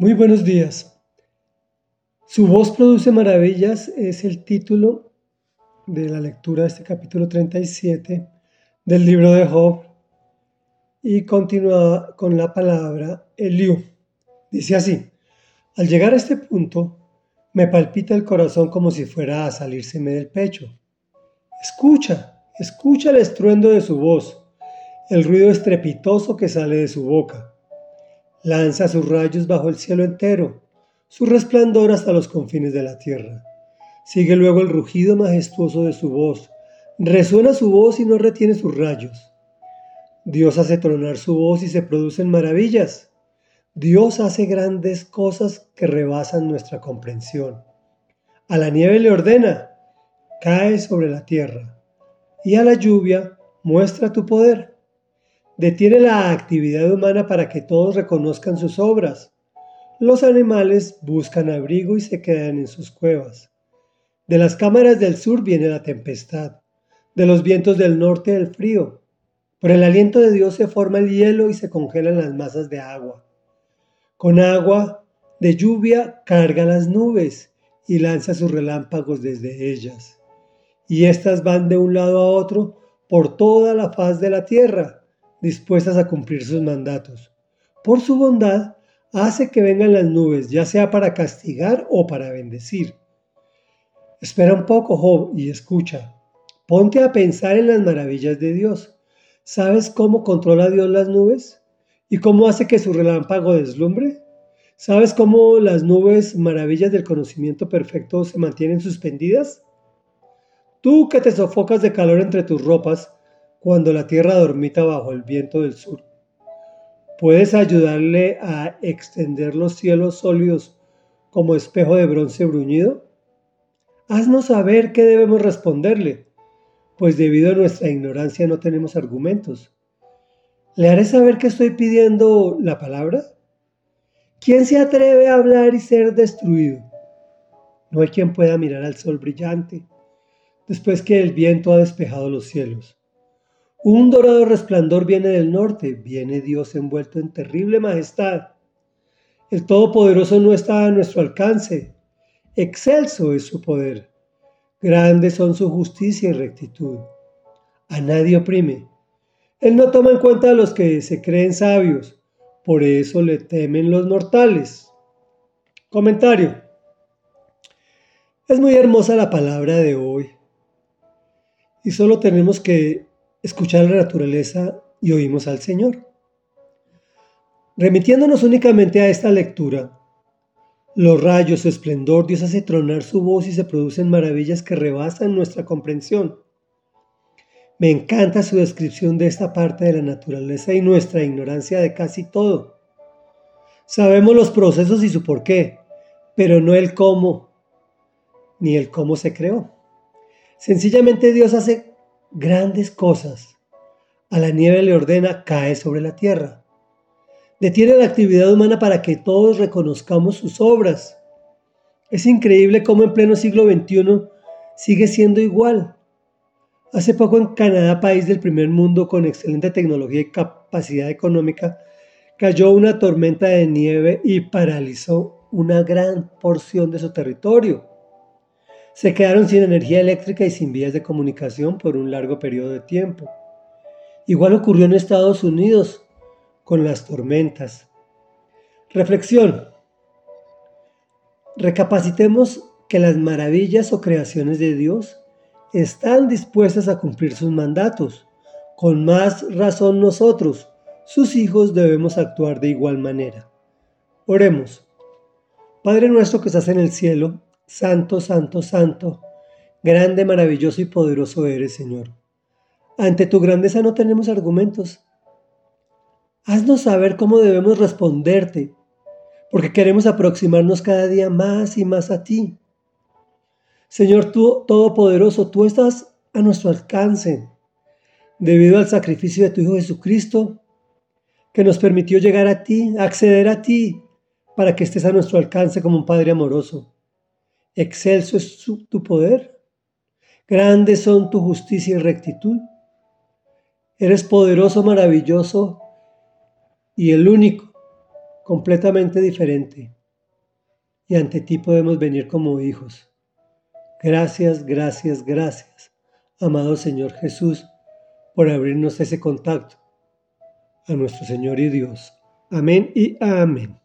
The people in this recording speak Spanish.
Muy buenos días. Su voz produce maravillas es el título de la lectura de este capítulo 37 del libro de Job y continúa con la palabra Eliú. Dice así, al llegar a este punto me palpita el corazón como si fuera a salírseme del pecho. Escucha, escucha el estruendo de su voz, el ruido estrepitoso que sale de su boca lanza sus rayos bajo el cielo entero, su resplandor hasta los confines de la tierra. Sigue luego el rugido majestuoso de su voz, resuena su voz y no retiene sus rayos. Dios hace tronar su voz y se producen maravillas. Dios hace grandes cosas que rebasan nuestra comprensión. A la nieve le ordena, cae sobre la tierra, y a la lluvia muestra tu poder. Detiene la actividad humana para que todos reconozcan sus obras. Los animales buscan abrigo y se quedan en sus cuevas. De las cámaras del sur viene la tempestad, de los vientos del norte el frío. Por el aliento de Dios se forma el hielo y se congelan las masas de agua. Con agua de lluvia carga las nubes y lanza sus relámpagos desde ellas. Y éstas van de un lado a otro por toda la faz de la tierra dispuestas a cumplir sus mandatos. Por su bondad, hace que vengan las nubes, ya sea para castigar o para bendecir. Espera un poco, Job, y escucha. Ponte a pensar en las maravillas de Dios. ¿Sabes cómo controla Dios las nubes? ¿Y cómo hace que su relámpago deslumbre? ¿Sabes cómo las nubes, maravillas del conocimiento perfecto, se mantienen suspendidas? Tú que te sofocas de calor entre tus ropas, cuando la tierra dormita bajo el viento del sur. ¿Puedes ayudarle a extender los cielos sólidos como espejo de bronce bruñido? Haznos saber qué debemos responderle, pues debido a nuestra ignorancia no tenemos argumentos. ¿Le haré saber que estoy pidiendo la palabra? ¿Quién se atreve a hablar y ser destruido? No hay quien pueda mirar al sol brillante, después que el viento ha despejado los cielos. Un dorado resplandor viene del norte, viene Dios envuelto en terrible majestad. El Todopoderoso no está a nuestro alcance, excelso es su poder, grandes son su justicia y rectitud. A nadie oprime. Él no toma en cuenta a los que se creen sabios, por eso le temen los mortales. Comentario. Es muy hermosa la palabra de hoy y solo tenemos que escuchar la naturaleza y oímos al Señor. Remitiéndonos únicamente a esta lectura, los rayos, su esplendor, Dios hace tronar su voz y se producen maravillas que rebasan nuestra comprensión. Me encanta su descripción de esta parte de la naturaleza y nuestra ignorancia de casi todo. Sabemos los procesos y su porqué, pero no el cómo, ni el cómo se creó. Sencillamente Dios hace grandes cosas. A la nieve le ordena, cae sobre la tierra. Detiene la actividad humana para que todos reconozcamos sus obras. Es increíble cómo en pleno siglo XXI sigue siendo igual. Hace poco en Canadá, país del primer mundo con excelente tecnología y capacidad económica, cayó una tormenta de nieve y paralizó una gran porción de su territorio se quedaron sin energía eléctrica y sin vías de comunicación por un largo periodo de tiempo. Igual ocurrió en Estados Unidos con las tormentas. Reflexión. Recapacitemos que las maravillas o creaciones de Dios están dispuestas a cumplir sus mandatos. Con más razón nosotros, sus hijos, debemos actuar de igual manera. Oremos. Padre nuestro que estás en el cielo, Santo, santo, santo, grande, maravilloso y poderoso eres, Señor. Ante tu grandeza no tenemos argumentos. Haznos saber cómo debemos responderte, porque queremos aproximarnos cada día más y más a ti. Señor tú, Todopoderoso, tú estás a nuestro alcance, debido al sacrificio de tu Hijo Jesucristo, que nos permitió llegar a ti, acceder a ti, para que estés a nuestro alcance como un Padre amoroso. Excelso es tu poder. Grandes son tu justicia y rectitud. Eres poderoso, maravilloso y el único completamente diferente. Y ante ti podemos venir como hijos. Gracias, gracias, gracias, amado Señor Jesús, por abrirnos ese contacto a nuestro Señor y Dios. Amén y amén.